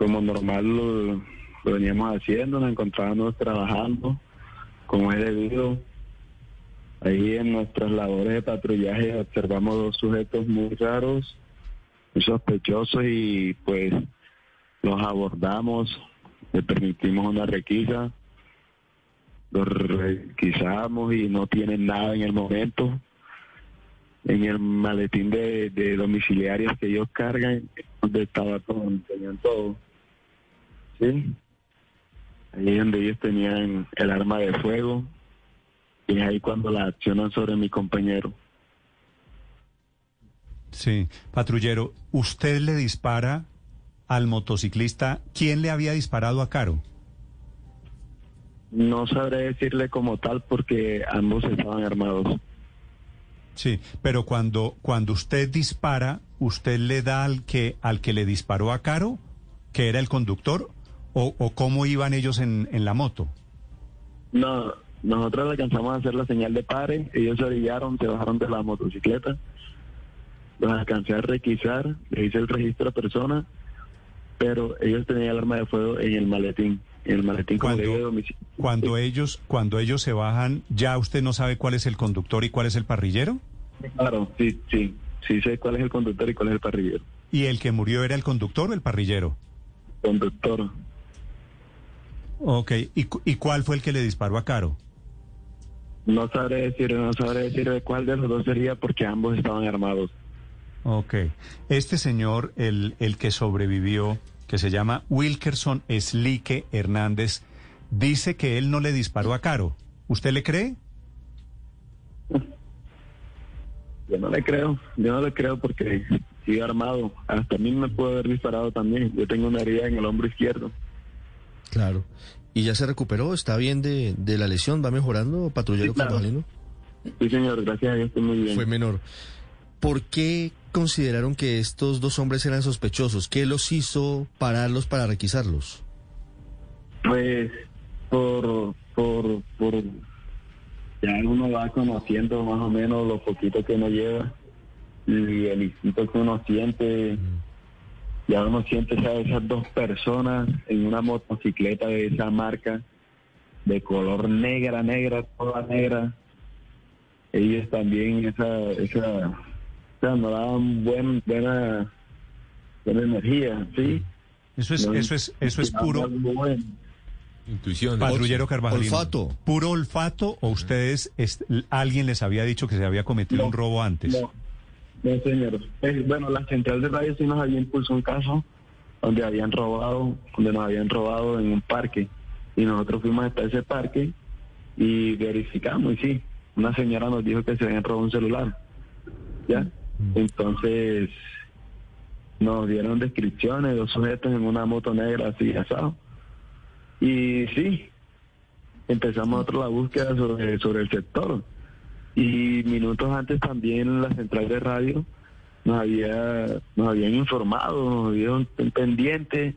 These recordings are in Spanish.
como normal lo, veníamos haciendo, nos encontrábamos trabajando como es debido. Ahí en nuestras labores de patrullaje observamos dos sujetos muy raros, muy sospechosos y pues los abordamos, le permitimos una requisa, los requisamos y no tienen nada en el momento en el maletín de, de domiciliarios que ellos cargan, donde estaba todo, tenían todo. ¿Sí? Ahí donde ellos tenían el arma de fuego y es ahí cuando la accionan sobre mi compañero. Sí, patrullero, usted le dispara al motociclista. ¿Quién le había disparado a Caro? No sabré decirle como tal porque ambos estaban armados. Sí, pero cuando, cuando usted dispara, ¿usted le da al que, al que le disparó a Caro, que era el conductor, o, o cómo iban ellos en, en la moto? No, nosotros alcanzamos a hacer la señal de pare, ellos se orillaron, se bajaron de la motocicleta, los alcancé a requisar, le hice el registro de persona, pero ellos tenían el arma de fuego en el maletín, en el maletín como le digo, de Cuando, domicilio. cuando ellos, cuando ellos se bajan, ¿ya usted no sabe cuál es el conductor y cuál es el parrillero? Claro, sí, sí, sí sé cuál es el conductor y cuál es el parrillero. ¿Y el que murió era el conductor o el parrillero? Conductor, Ok, ¿y, y cuál fue el que le disparó a Caro? no sabré decir, no sabré decir de cuál de los dos sería porque ambos estaban armados. Ok. Este señor, el, el que sobrevivió, que se llama Wilkerson Slique Hernández, dice que él no le disparó a Caro. ¿Usted le cree? Yo no le creo, yo no le creo porque sigue armado. Hasta a mí me puede haber disparado también. Yo tengo una herida en el hombro izquierdo. Claro. ¿Y ya se recuperó? ¿Está bien de, de la lesión? ¿Va mejorando, patrullero Sí, claro. Sí, señor, gracias a Dios estoy muy bien. Fue menor. ¿Por qué consideraron que estos dos hombres eran sospechosos? ¿Qué los hizo pararlos para requisarlos? Pues por, por, por, ya uno va conociendo más o menos lo poquito que uno lleva y el instinto que uno siente, ya uno siente a esas dos personas en una motocicleta de esa marca, de color negra, negra, toda negra. Ellos también esa, esa, o sea, nos daban buen, buena, buena energía, ¿sí? Eso es, eso es, eso es puro bueno. Intuición. patrullero Carvajalino. Olfato. ¿Puro olfato o ustedes, es- alguien les había dicho que se había cometido No, un robo antes? No, no señor. Eh, bueno, la central de radio sí nos había impulsado un caso donde habían robado, donde nos habían robado en un parque. Y nosotros fuimos hasta ese parque y verificamos, y sí, una señora nos dijo que se habían robado un celular. ¿Ya? Entonces nos dieron descripciones, dos sujetos en una moto negra así asado. Y sí, empezamos nosotros la búsqueda sobre, sobre el sector. Y minutos antes también la central de radio nos había nos habían informado, nos un pendiente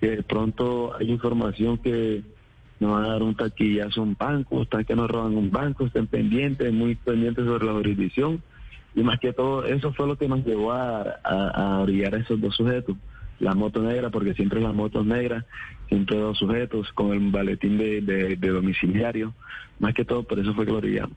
que de pronto hay información que nos van a dar un taquillazo a un banco, están que nos roban un banco, estén pendientes, muy pendientes sobre la jurisdicción. Y más que todo, eso fue lo que nos llevó a, a, a a esos dos sujetos. La moto negra, porque siempre las motos negras, siempre dos sujetos con el baletín de, de, domiciliario. Más que todo, por eso fue que orillamos.